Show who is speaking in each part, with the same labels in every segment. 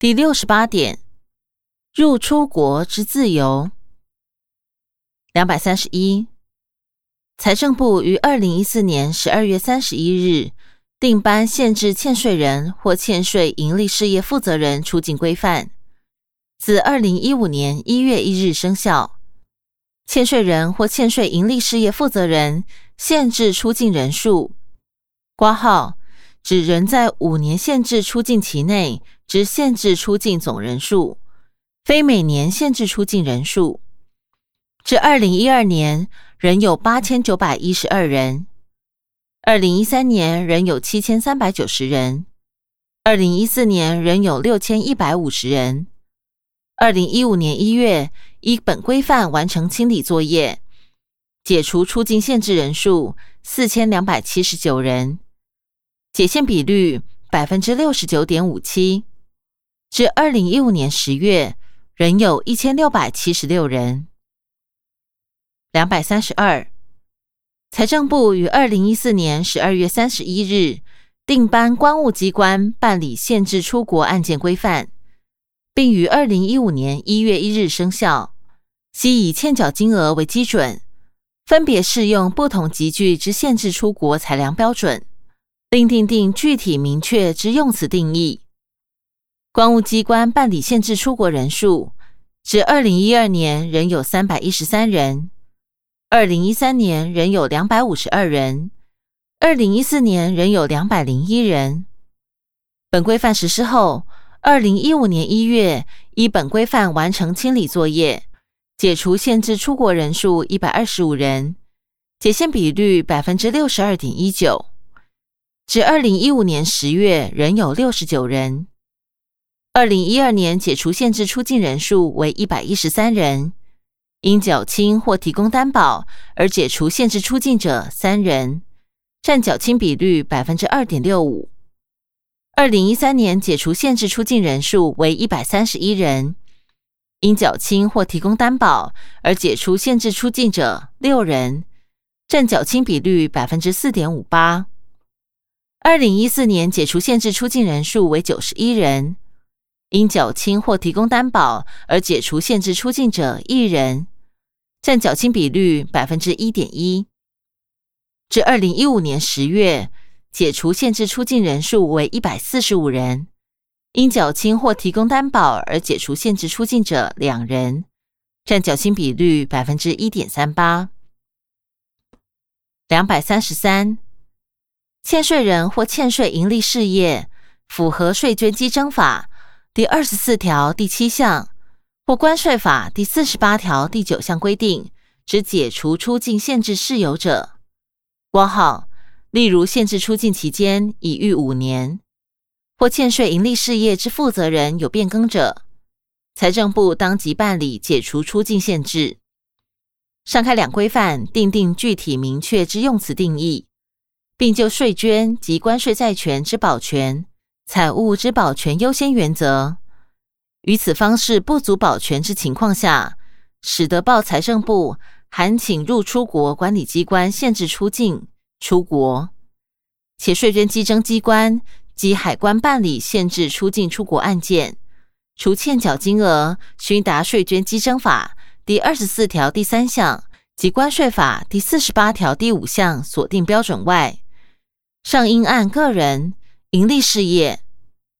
Speaker 1: 第六十八点，入出国之自由。两百三十一，财政部于二零一四年十二月三十一日定颁限制欠税人或欠税盈利事业负责人出境规范，自二零一五年一月一日生效。欠税人或欠税盈利事业负责人限制出境人数，挂号指人在五年限制出境期内之限制出境总人数，非每年限制出境人数。至二零一二年，仍有八千九百一十二人；二零一三年仍有七千三百九十人；二零一四年仍有六千一百五十人；二零一五年一月。依本规范完成清理作业，解除出境限制人数四千两百七十九人，解限比率百分之六十九点五七。至二零一五年十月，仍有一千六百七十六人。两百三十二，财政部于二零一四年十二月三十一日定颁关务机关办理限制出国案件规范。并于二零一五年一月一日生效，悉以欠缴金额为基准，分别适用不同集聚之限制出国裁量标准，并订定具体明确之用词定义。公务机关办理限制出国人数，至二零一二年仍有三百一十三人，二零一三年仍有两百五十二人，二零一四年仍有两百零一人。本规范实施后。二零一五年一月，依本规范完成清理作业，解除限制出国人数一百二十五人，解限比率百分之六十二点一九。至二零一五年十月，仍有六十九人。二零一二年解除限制出境人数为一百一十三人，因缴清或提供担保而解除限制出境者三人，占缴清比率百分之二点六五。二零一三年解除限制出境人数为一百三十一人，因缴清或提供担保而解除限制出境者六人，占缴清比率百分之四点五八。二零一四年解除限制出境人数为九十一人，因缴清或提供担保而解除限制出境者一人，占缴清比率百分之一点一。至二零一五年十月。解除限制出境人数为一百四十五人，因缴清或提供担保而解除限制出境者两人，占缴清比率百分之一点三八。两百三十三，欠税人或欠税盈利事业符合税捐稽征法第二十四条第七项或关税法第四十八条第九项规定之解除出境限制事由者，括号。例如，限制出境期间已逾五年，或欠税盈利事业之负责人有变更者，财政部当即办理解除出境限制。上开两规范订定具体明确之用词定义，并就税捐及关税债权之保全、财物之保全优先原则，于此方式不足保全之情况下，使得报财政部函请入出国管理机关限制出境。出国，且税捐稽征机关及海关办理限制出境出国案件，除欠缴金额需达税捐稽征法第二十四条第三项及关税法第四十八条第五项锁定标准外，尚应按个人、盈利事业、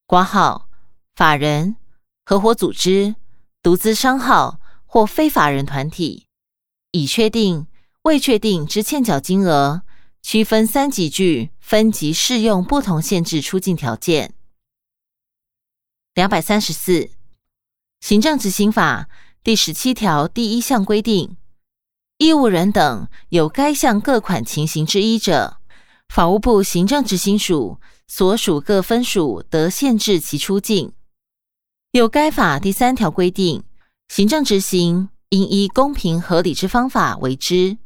Speaker 1: 挂号、法人、合伙组织、独资商号或非法人团体，已确定、未确定之欠缴金额。区分三级句，分级适用不同限制出境条件。两百三十四，行政执行法第十七条第一项规定，义务人等有该项各款情形之一者，法务部行政执行署所属各分署得限制其出境。有该法第三条规定，行政执行应依公平合理之方法为之。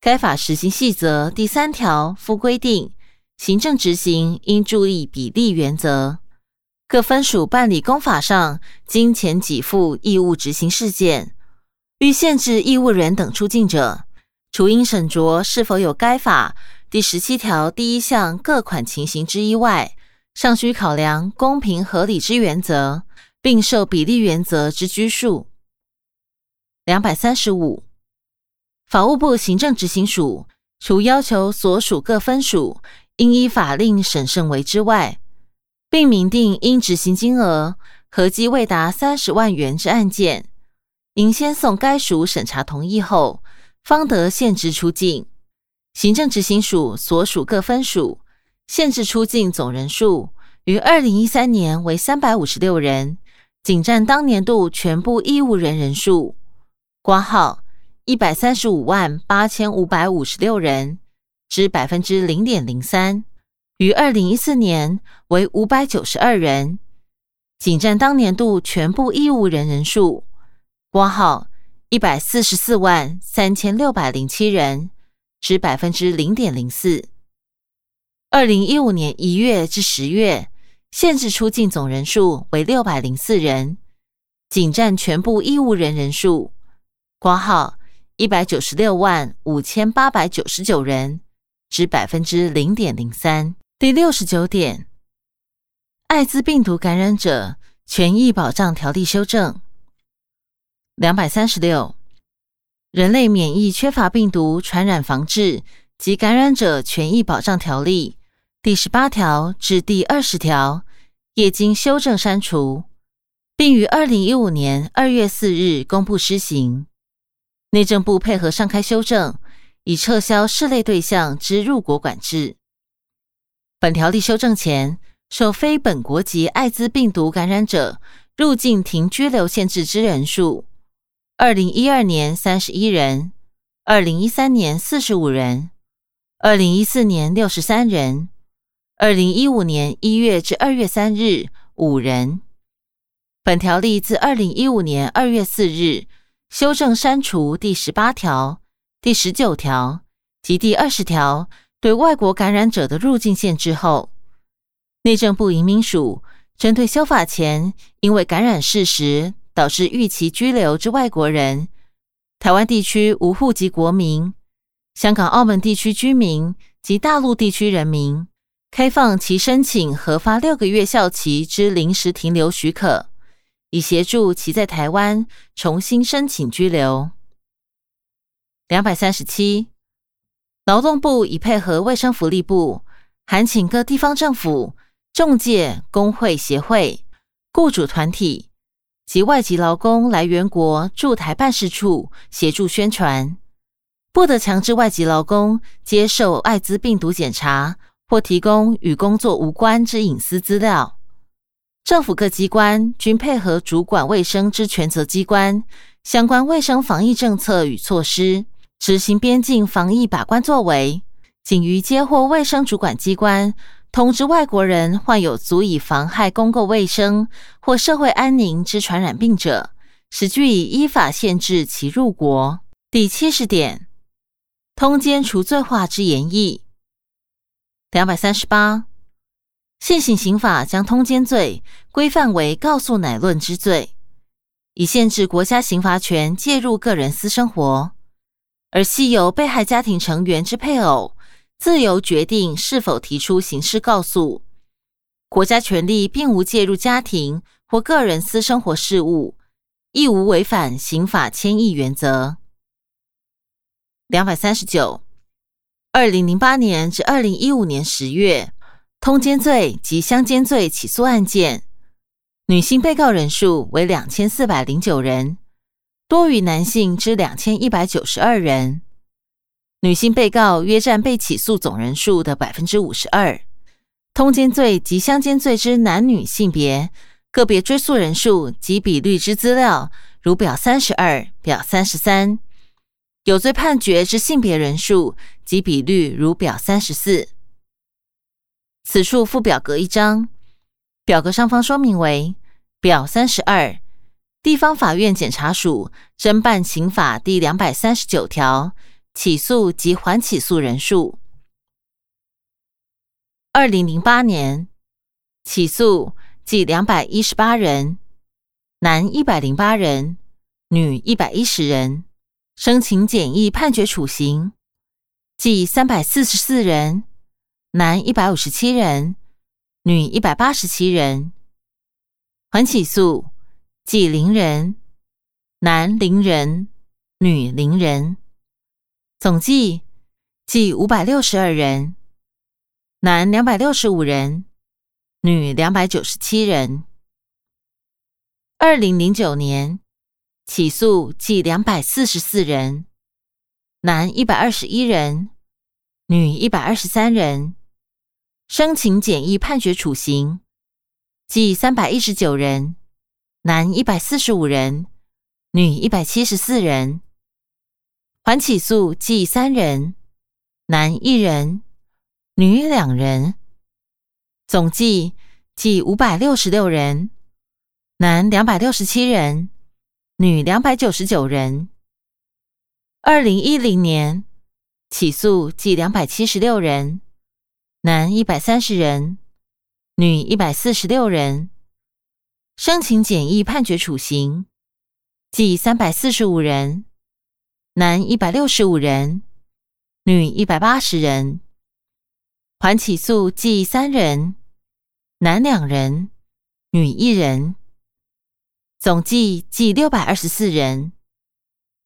Speaker 1: 该法实行细则第三条附规定，行政执行应注意比例原则。各分署办理公法上金钱给付义务执行事件，欲限制义务人等出境者，除应审酌是否有该法第十七条第一项各款情形之一外，尚需考量公平合理之原则，并受比例原则之拘束。两百三十五，法务部行政执行署除要求所属各分署应依法令审慎为之外，并明定应执行金额合计未达三十万元之案件，应先送该署审查同意后，方得限制出境。行政执行署所属各分署限制出境总人数于二零一三年为三百五十六人，仅占当年度全部义务人人数。挂号一百三十五万八千五百五十六人，之百分之零点零三。于二零一四年为五百九十二人，仅占当年度全部义务人人数。挂号一百四十四万三千六百零七人。之百分之零点零四。二零一五年一月至十月，限制出境总人数为六百零四人，仅占全部义务人人数。挂号一百九十六万五千八百九十九人，之百分之零点零三。第六十九点，艾滋病毒感染者权益保障条例修正。两百三十六。人类免疫缺乏病毒传染防治及感染者权益保障条例第十八条至第二十条，业经修正删除，并于二零一五年二月四日公布施行。内政部配合上开修正，已撤销涉类对象之入国管制。本条例修正前，受非本国籍艾滋病毒感染者入境停居留限制之人数。二零一二年三十一人，二零一三年四十五人，二零一四年六十三人，二零一五年一月至二月三日五人。本条例自二零一五年二月四日修正删除第十八条、第十九条及第二十条对外国感染者的入境限制后，内政部移民署针对修法前因为感染事实。导致预期居留之外国人、台湾地区无户籍国民、香港、澳门地区居民及大陆地区人民，开放其申请核发六个月效期之临时停留许可，以协助其在台湾重新申请居留。两百三十七，劳动部已配合卫生福利部，函请各地方政府、中介、工会协会、雇主团体。及外籍劳工来源国驻台办事处协助宣传，不得强制外籍劳工接受艾滋病毒检查或提供与工作无关之隐私资料。政府各机关均配合主管卫生之权责机关相关卫生防疫政策与措施，执行边境防疫把关作为。仅于接获卫生主管机关。通知外国人患有足以妨害公共卫生或社会安宁之传染病者，使据以依法限制其入国。第七十点，通奸除罪化之言义。两百三十八，现行刑法将通奸罪规范为告诉乃论之罪，以限制国家刑罚权介入个人私生活，而系由被害家庭成员之配偶。自由决定是否提出刑事告诉，国家权力并无介入家庭或个人私生活事务，亦无违反刑法迁议原则。两百三十九，二零零八年至二零一五年十月，通奸罪及相奸罪起诉案件，女性被告人数为两千四百零九人，多于男性之两千一百九十二人。女性被告约占被起诉总人数的百分之五十二，通奸罪及相奸罪之男女性别个别追诉人数及比率之资料，如表三十二、表三十三；有罪判决之性别人数及比率，如表三十四。此处附表格一张，表格上方说明为表三十二，地方法院检察署侦办刑法第两百三十九条。起诉及缓起诉人数：二零零八年起诉计两百一十八人，男一百零八人，女一百一十人；申请简易判决处刑计三百四十四人，男一百五十七人，女一百八十七人。缓起诉，计零人，男零人，女零人，总计计五百六十二人，男两百六十五人，女两百九十七人。二零零九年起诉计两百四十四人，男一百二十一人，女一百二十三人，申请简易判决处刑。计三百一十九人，男一百四十五人，女一百七十四人。缓起诉计三人，男一人，女两人。总计计五百六十六人，男两百六十七人，女两百九十九人。二零一零年起诉计两百七十六人，男一百三十人。女一百四十六人，申请简易判决处刑，计三百四十五人，男一百六十五人，女一百八十人。缓起诉计三人，男两人，女一人。总计计六百二十四人，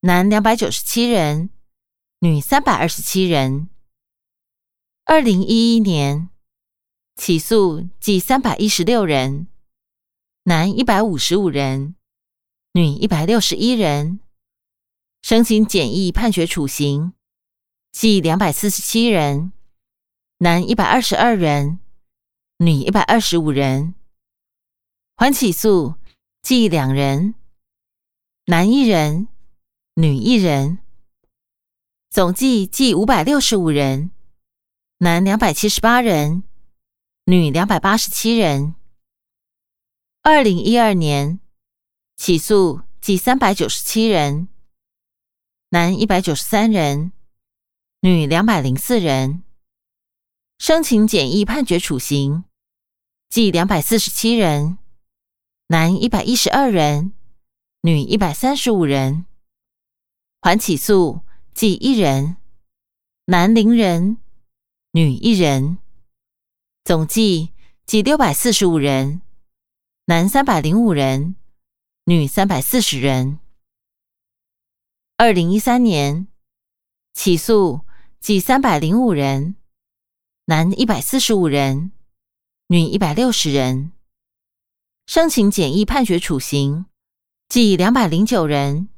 Speaker 1: 男两百九十七人，女三百二十七人。二零一一年。起诉计三百一十六人，男一百五十五人，女一百六十一人。申请简易判决处刑，计两百四十七人，男一百二十二人，女一百二十五人。缓起诉计两人，男一人，女一人。总计计五百六十五人，男两百七十八人。女两百八十七人。二零一二年起诉计三百九十七人，男一百九十三人，女两百零四人。申请简易判决处刑，计两百四十七人，男一百一十二人，女一百三十五人。缓起诉计一人，男零人，女一人。总计计六百四十五人，男三百零五人，女三百四十人。二零一三年起诉计三百零五人，男一百四十五人，女一百六十人。申请简易判决处刑，计两百零九人，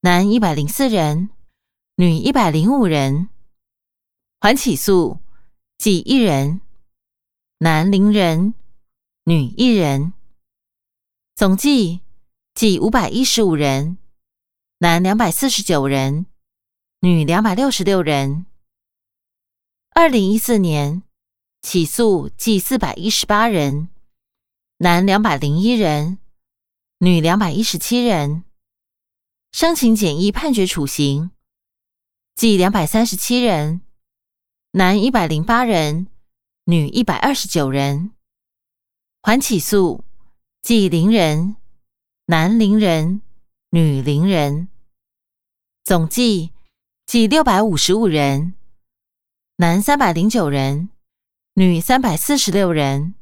Speaker 1: 男一百零四人，女一百零五人。缓起诉计一人。男零人，女一人，总计计五百一十五人，男两百四十九人，女两百六十六人。二零一四年起诉计四百一十八人，男两百零一人，女两百一十七人。申请简易判决处刑，计两百三十七人，男一百零八人。女一百二十九人，缓起诉，计零人，男零人，女零人，总计计六百五十五人，男三百零九人，女三百四十六人。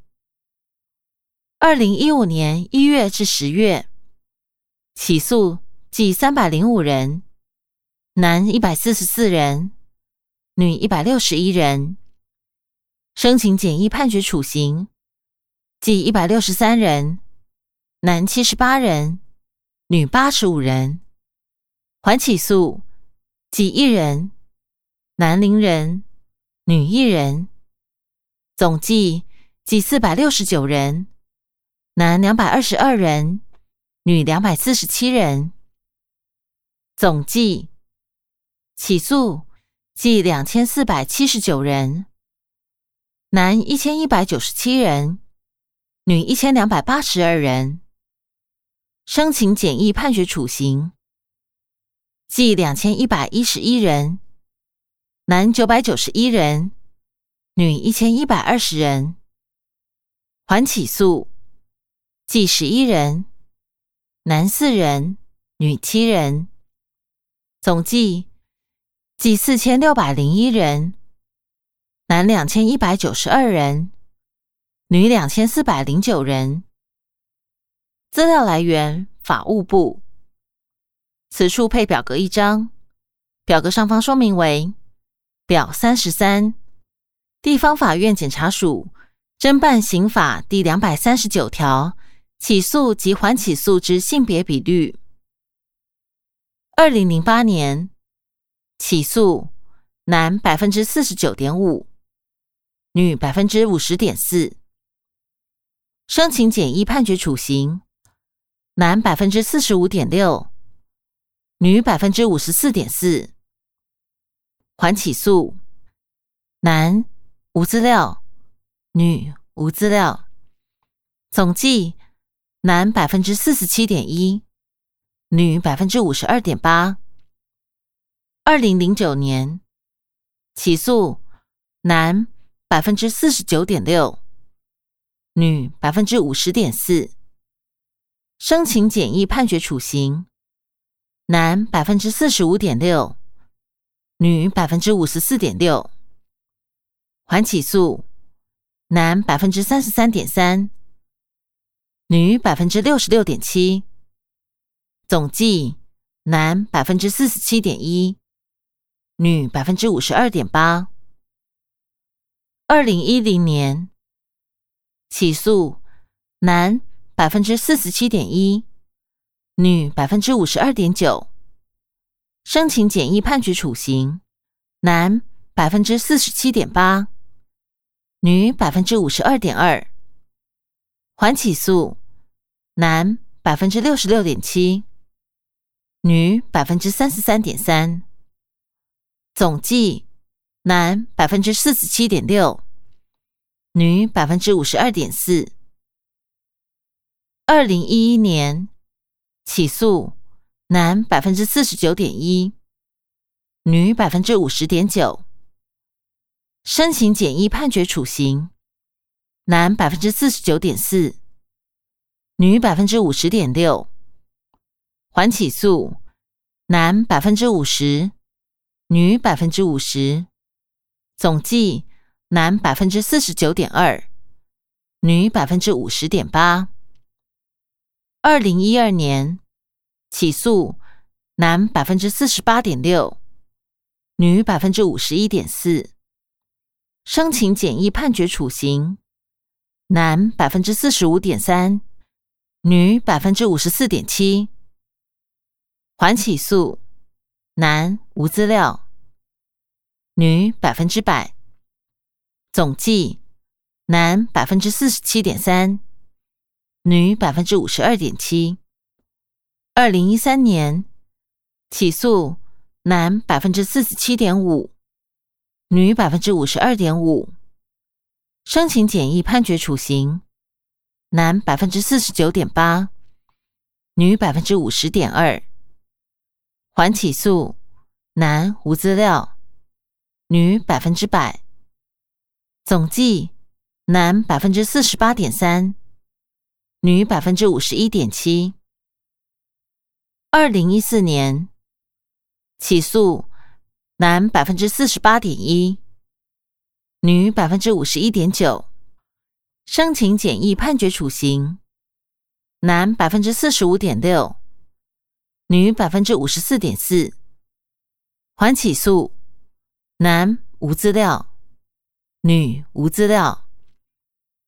Speaker 1: 二零一五年一月至十月，起诉计三百零五人，男一百四十四人，女一百六十一人。申请简易判决处刑，计一百六十三人，男七十八人，女八十五人。缓起诉，几一人，男零人，女一人。总计计四百六十九人，男两百二十二人，女两百四十七人。总计起诉计两千四百七十九人。男一千一百九十七人，女一千两百八十二人。申请简易判决处刑，计两千一百一十一人，男九百九十一人，女一千一百二十人。缓起诉，计十一人，男四人，女七人。总计计四千六百零一人。男两千一百九十二人，女两千四百零九人。资料来源：法务部。此处配表格一张，表格上方说明为表三十三，地方法院检察署侦办刑法第两百三十九条起诉及缓起诉之性别比率。二零零八年起诉男百分之四十九点五，女百分之五十点四。申请简易判决处刑，男百分之四十五点六。女百分之五十四点四，缓起诉，男无资料，女无资料，总计男百分之四十七点一，女百分之五十二点八。二零零九年起诉男百分之四十九点六，女百分之五十点四，申请简易判决处刑。男百分之四十五点六，女百分之五十四点六。缓起诉，男百分之三十三点三，女百分之六十六点七。总计男百分之四十七点一，女百分之五十二点八。二零一零年起诉，男百分之四十七点一。女百分之五十二点九，申请简易判决处刑；男百分之四十七点八，女百分之五十二点二。缓起诉，男百分之六十六点七，女百分之三十三点三。总计男百分之四十七点六，女百分之五十二点四。二零一一年。起诉男百分之四十九点一，女百分之五十点九。申请简易判决处刑，男百分之四十九点四，女百分之五十点六。缓起诉，男百分之五十，女百分之五十。总计男百分之四十九点二，女百分之五十点八。二零一二年起诉男百分之四十八点六，女百分之五十一点四，申请简易判决处刑，男百分之四十五点三，女百分之五十四点七。缓起诉，男无资料，女百分之百。总计男百分之四十七点三。女百分之五十二点七，二零一三年起诉男百分之四十七点五，女百分之五十二点五，申请简易判决处刑，男百分之四十九点八，女百分之五十点二，缓起诉，男无资料，女百分之百，总计男百分之四十八点三。女百分之五十一点七，二零一四年起诉男百分之四十八点一，女百分之五十一点九，申请简易判决处刑，男百分之四十五点六，女百分之五十四点四，缓起诉，男无资料，女无资料，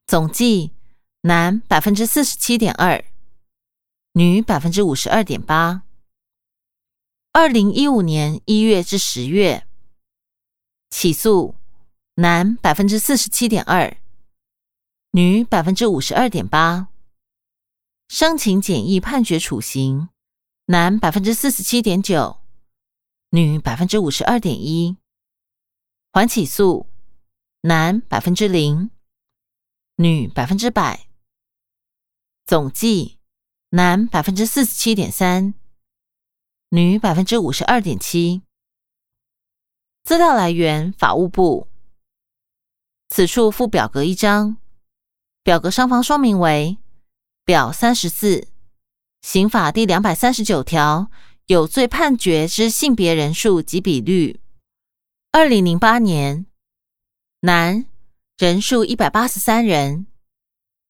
Speaker 1: 总计。男百分之四十七点二，女百分之五十二点八。二零一五年一月至十月起诉，男百分之四十七点二，女百分之五十二点八。申请简易判决处刑，男百分之四十七点九，女百分之五十二点一。缓起诉，男百分之零，女百分之百。总计男百分之四十七点三，女百分之五十二点七。资料来源：法务部。此处附表格一张，表格上方说明为表三十四，刑法第两百三十九条有罪判决之性别人数及比率。二零零八年男人数一百八十三人，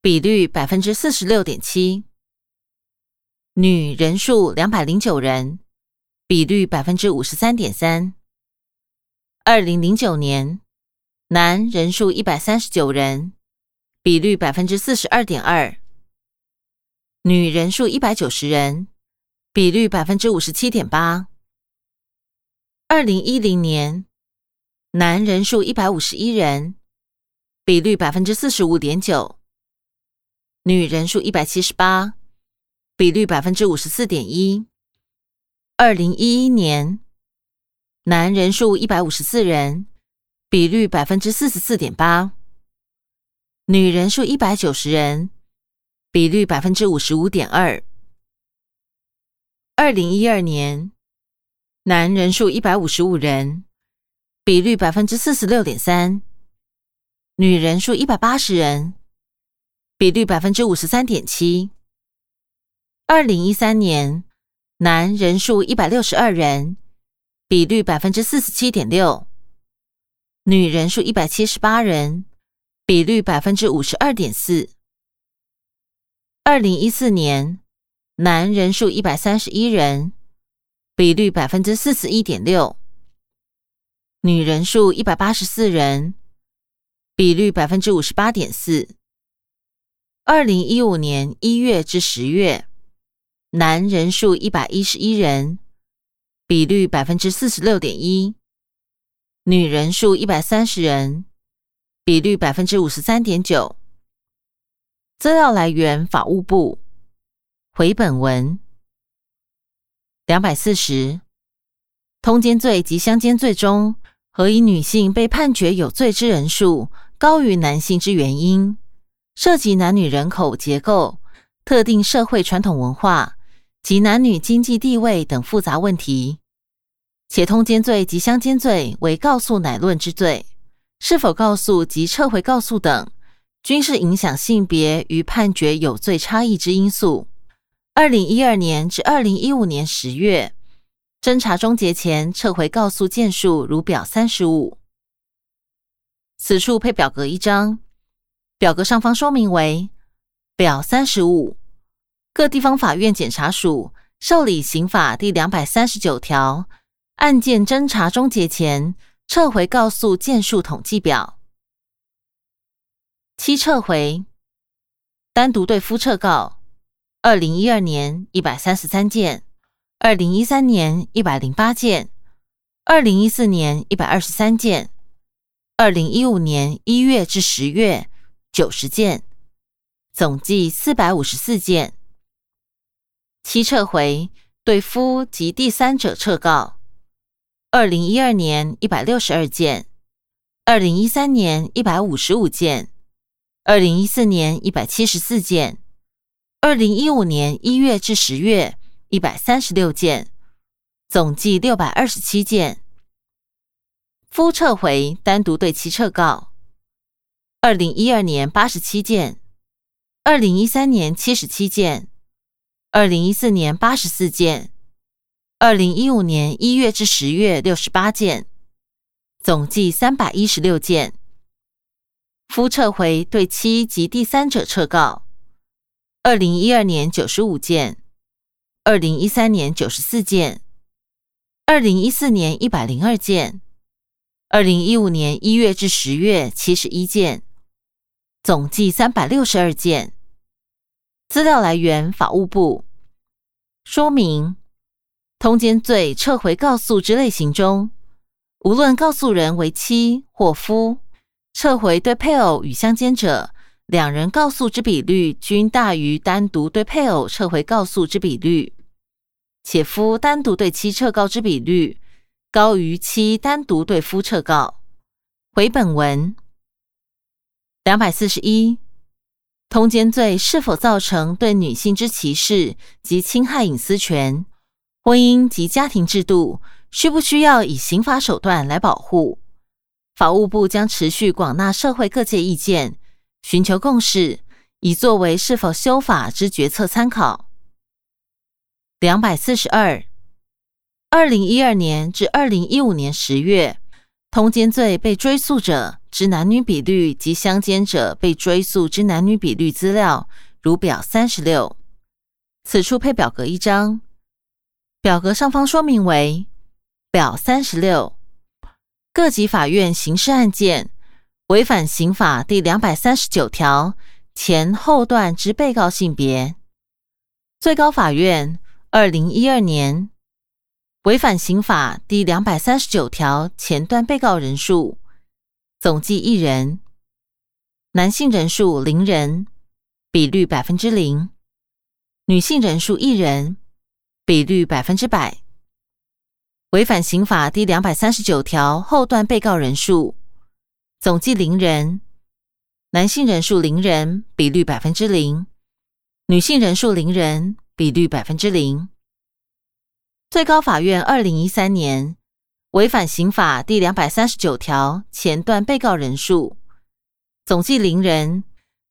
Speaker 1: 比率百分之四十六点七；女人数两百零九人，比率百分之五十三点三。二零零九年，男人数一百三十九人，比率百分之四十二点二；女人数一百九十人，比率百分之五十七点八。二零一零年，男人数一百五十一人，比率百分之四十五点九；女人数一百七十八，比率百分之五十四点一。二零一一年，男人数一百五十四人，比率百分之四十四点八；女人数一百九十人，比率百分之五十五点二。二零一二年。男人数一百五十五人，比率百分之四十六点三；女人数一百八十人，比率百分之五十三点七。二零一三年，男人数一百六十二人，比率百分之四十七点六；女人数一百七十八人，比率百分之五十二点四。二零一四年，男人数一百三十一人。比率百分之四十一点六，女人数一百八十四人，比率百分之五十八点四。二零一五年一月至十月，男人数一百一十一人，比率百分之四十六点一；女人数一百三十人，比率百分之五十三点九。资料来源：法务部。回本文。两百四十，通奸罪及相奸罪中，何以女性被判决有罪之人数高于男性之原因，涉及男女人口结构、特定社会传统文化及男女经济地位等复杂问题。且通奸罪及相奸罪为告诉乃论之罪，是否告诉及撤回告诉等，均是影响性别与判决有罪差异之因素。二零一二年至二零一五年十月，侦查终结前撤回告诉件数如表三十五。此处配表格一张，表格上方说明为表三十五，各地方法院检察署受理刑法第两百三十九条案件侦查终结前撤回告诉件数统计表。七撤回，单独对夫撤告。二零一二年一百三十三件，二零一三年一百零八件，二零一四年一百二十三件，二零一五年一月至十月九十件，总计四百五十四件。七撤回对夫及第三者撤告。二零一二年一百六十二件，二零一三年一百五十五件，二零一四年一百七十四件。二零一五年一月至十月，一百三十六件，总计六百二十七件。夫撤回单独对其撤告。二零一二年八十七件，二零一三年七十七件，二零一四年八十四件，二零一五年一月至十月六十八件，总计三百一十六件。夫撤回对妻及第三者撤告。二零一二年九十五件，二零一三年九十四件，二零一四年一百零二件，二零一五年一月至十月七十一件，总计三百六十二件。资料来源：法务部。说明：通奸罪撤回告诉之类型中，无论告诉人为妻或夫，撤回对配偶与相奸者。两人告诉之比率均大于单独对配偶撤回告诉之比率，且夫单独对妻撤告之比率高于妻单独对夫撤告。回本文两百四十一，通奸罪是否造成对女性之歧视及侵害隐私权？婚姻及家庭制度需不需要以刑法手段来保护？法务部将持续广纳社会各界意见。寻求共识，以作为是否修法之决策参考。两百四十二，二零一二年至二零一五年十月，通奸罪被追诉者之男女比率及相奸者被追溯之男女比率资料，如表三十六。此处配表格一张，表格上方说明为表三十六。各级法院刑事案件违反刑法第两百三十九条前后段之被告性别。最高法院二零一二年违反刑法第两百三十九条前段被告人数总计一人，男性人数零人，比率百分之零；女性人数一人，比率百分之百。违反刑法第两百三十九条后段被告人数总计零人，男性人数零人，比率百分之零；女性人数零人，比率百分之零。最高法院二零一三年违反刑法第两百三十九条前段被告人数总计零人，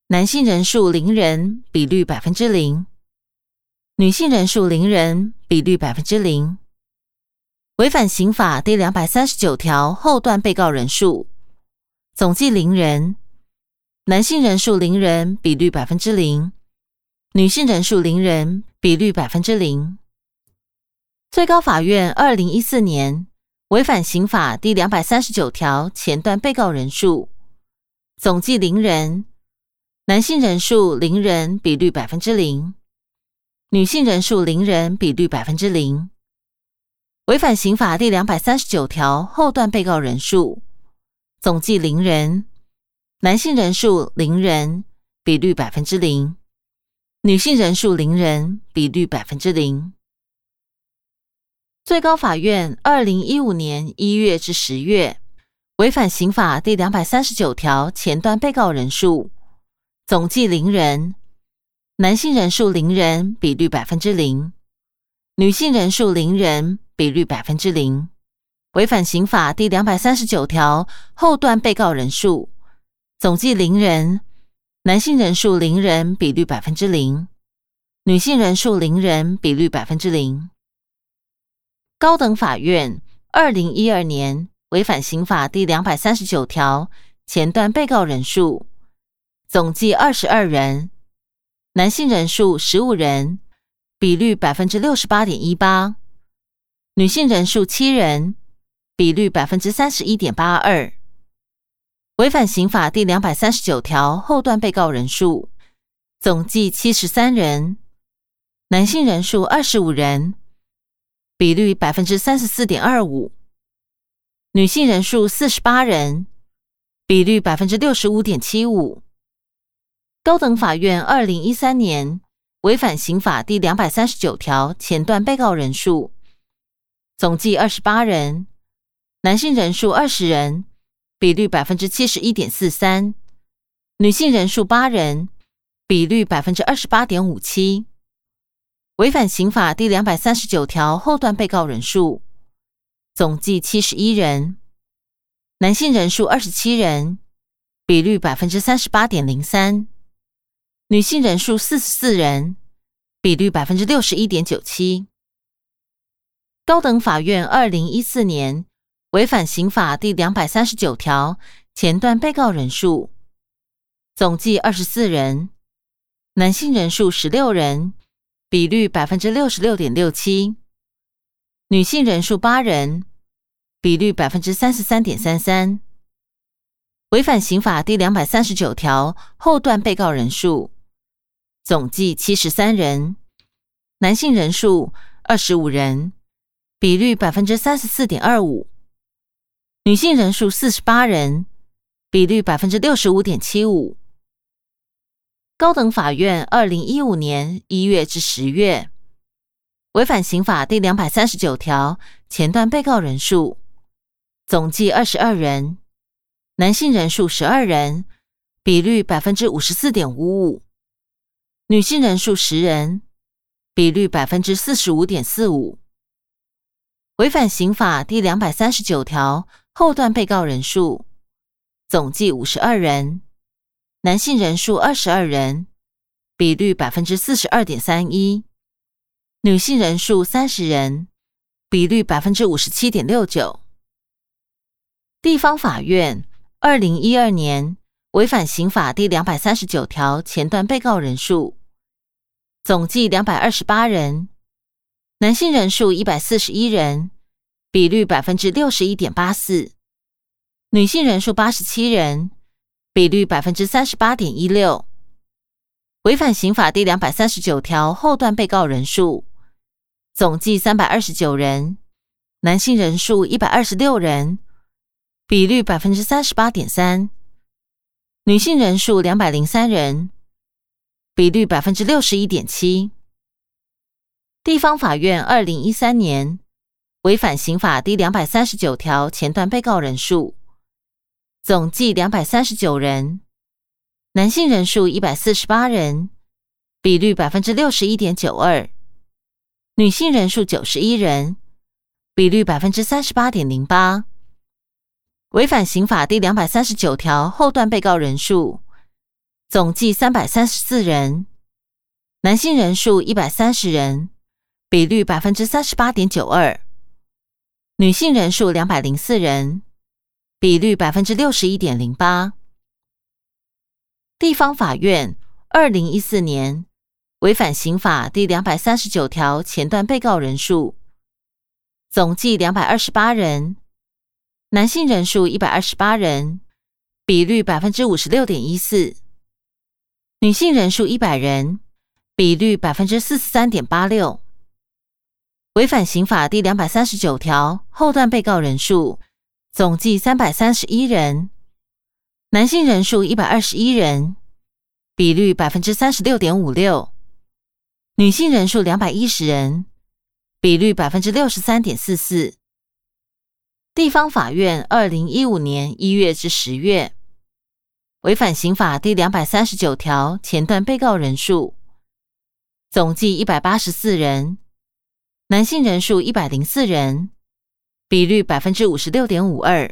Speaker 1: 男性人数零人，比率百分之零；女性人数零人，比率百分之零。违反刑法第两百三十九条后段被告人数总计零人，男性人数零人，比率百分之零；女性人数零人，比率百分之零。最高法院二零一四年违反刑法第两百三十九条前段被告人数。总计零人，男性人数零人，比率百分之零；女性人数零人，比率百分之零。违反刑法第两百三十九条后段被告人数。总计零人，男性人数零人，比率百分之零；女性人数零人，比率百分之零。最高法院二零一五年一月至十月违反刑法第两百三十九条前段被告人数总计零人，男性人数零人，比率百分之零；女性人数零人。比率百分之零，违反刑法第两百三十九条后段被告人数总计零人，男性人数零人，比率百分之零；女性人数零人，比率百分之零。高等法院二零一二年违反刑法第两百三十九条前段被告人数总计二十二人，男性人数十五人，比率百分之六十八点一八。女性人数七人，比率百分之三十一点八二。违反刑法第两百三十九条后段被告人数总计七十三人，男性人数二十五人，比率百分之三十四点二五。女性人数四十八人，比率百分之六十五点七五。高等法院二零一三年违反刑法第两百三十九条前段被告人数。总计二十八人，男性人数二十人，比率百分之七十一点四三；女性人数八人，比率百分之二十八点五七。违反刑法第两百三十九条后段被告人数。总计七十一人，男性人数二十七人，比率百分之三十八点零三；女性人数四十四人，比率百分之六十一点九七。高等法院二零一四年违反刑法第两百三十九条前段被告人数。总计二十四人，男性人数十六人，比率百分之六十六点六七；女性人数八人，比率百分之三十三点三三。违反刑法第两百三十九条后段被告人数总计七十三人，男性人数二十五人。比率百分之三十四点二五，女性人数四十八人，比率百分之六十五点七五。高等法院二零一五年一月至十月违反刑法第两百三十九条前段被告人数总计二十二人，男性人数十二人，比率百分之五十四点五五；女性人数十人，比率百分之四十五点四五。违反刑法第两百三十九条后段被告人数总计五十二人，男性人数二十二人，比率百分之四十二点三一；女性人数三十人，比率百分之五十七点六九。地方法院二零一二年违反刑法第两百三十九条前段被告人数总计两百二十八人，男性人数一百四十一人，比率百分之六十一点八四；女性人数八十七人，比率百分之三十八点一六。违反刑法第两百三十九条后段被告人数总计三百二十九人，男性人数一百二十六人。比率百分之三十八点三，女性人数两百零三人，比率百分之六十一点七。地方法院二零一三年违反刑法第两百三十九条前段被告人数总计两百三十九人，男性人数一百四十八人，比率百分之六十一点九二，女性人数九十一人，比率百分之三十八点零八。违反刑法第两百三十九条后段被告人数总计三百三十四人，男性人数一百三十人，比率百分之三十八点九二；女性人数两百零四人，比率百分之六十一点零八。地方法院二零一四年违反刑法第两百三十九条前段被告人数总计两百二十八人。男性人数一百二十八人，比率百分之五十六点一四；女性人数一百人，比率百分之四十三点八六。违反刑法第两百三十九条后段被告人数总计三百三十一人，男性人数一百二十一人，比率百分之三十六点五六；女性人数两百一十人，比率百分之六十三点四四。地方法院二零一五年一月至十月违反刑法第两百三十九条前段被告人数总计一百八十四人，男性人数一百零四人，比率百分之五十六点五二；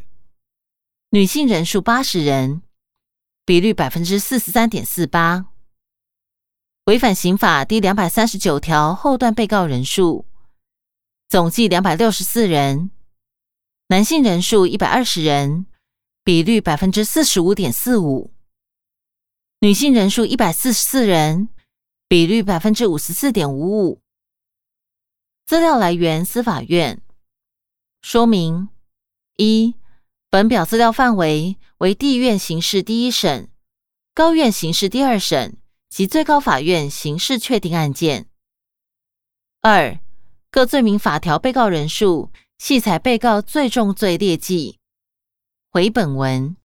Speaker 1: 女性人数八十人，比率百分之四十三点四八。违反刑法第两百三十九条后段被告人数总计两百六十四人。男性人数一百二十人，比率百分之四十五点四五；女性人数一百四十四人，比率百分之五十四点五五。资料来源：司法院。说明：一、本表资料范围为地院刑事第一审、高院刑事第二审及最高法院刑事确定案件。二、各罪名法条被告人数。系采被告最重罪列记，回本文。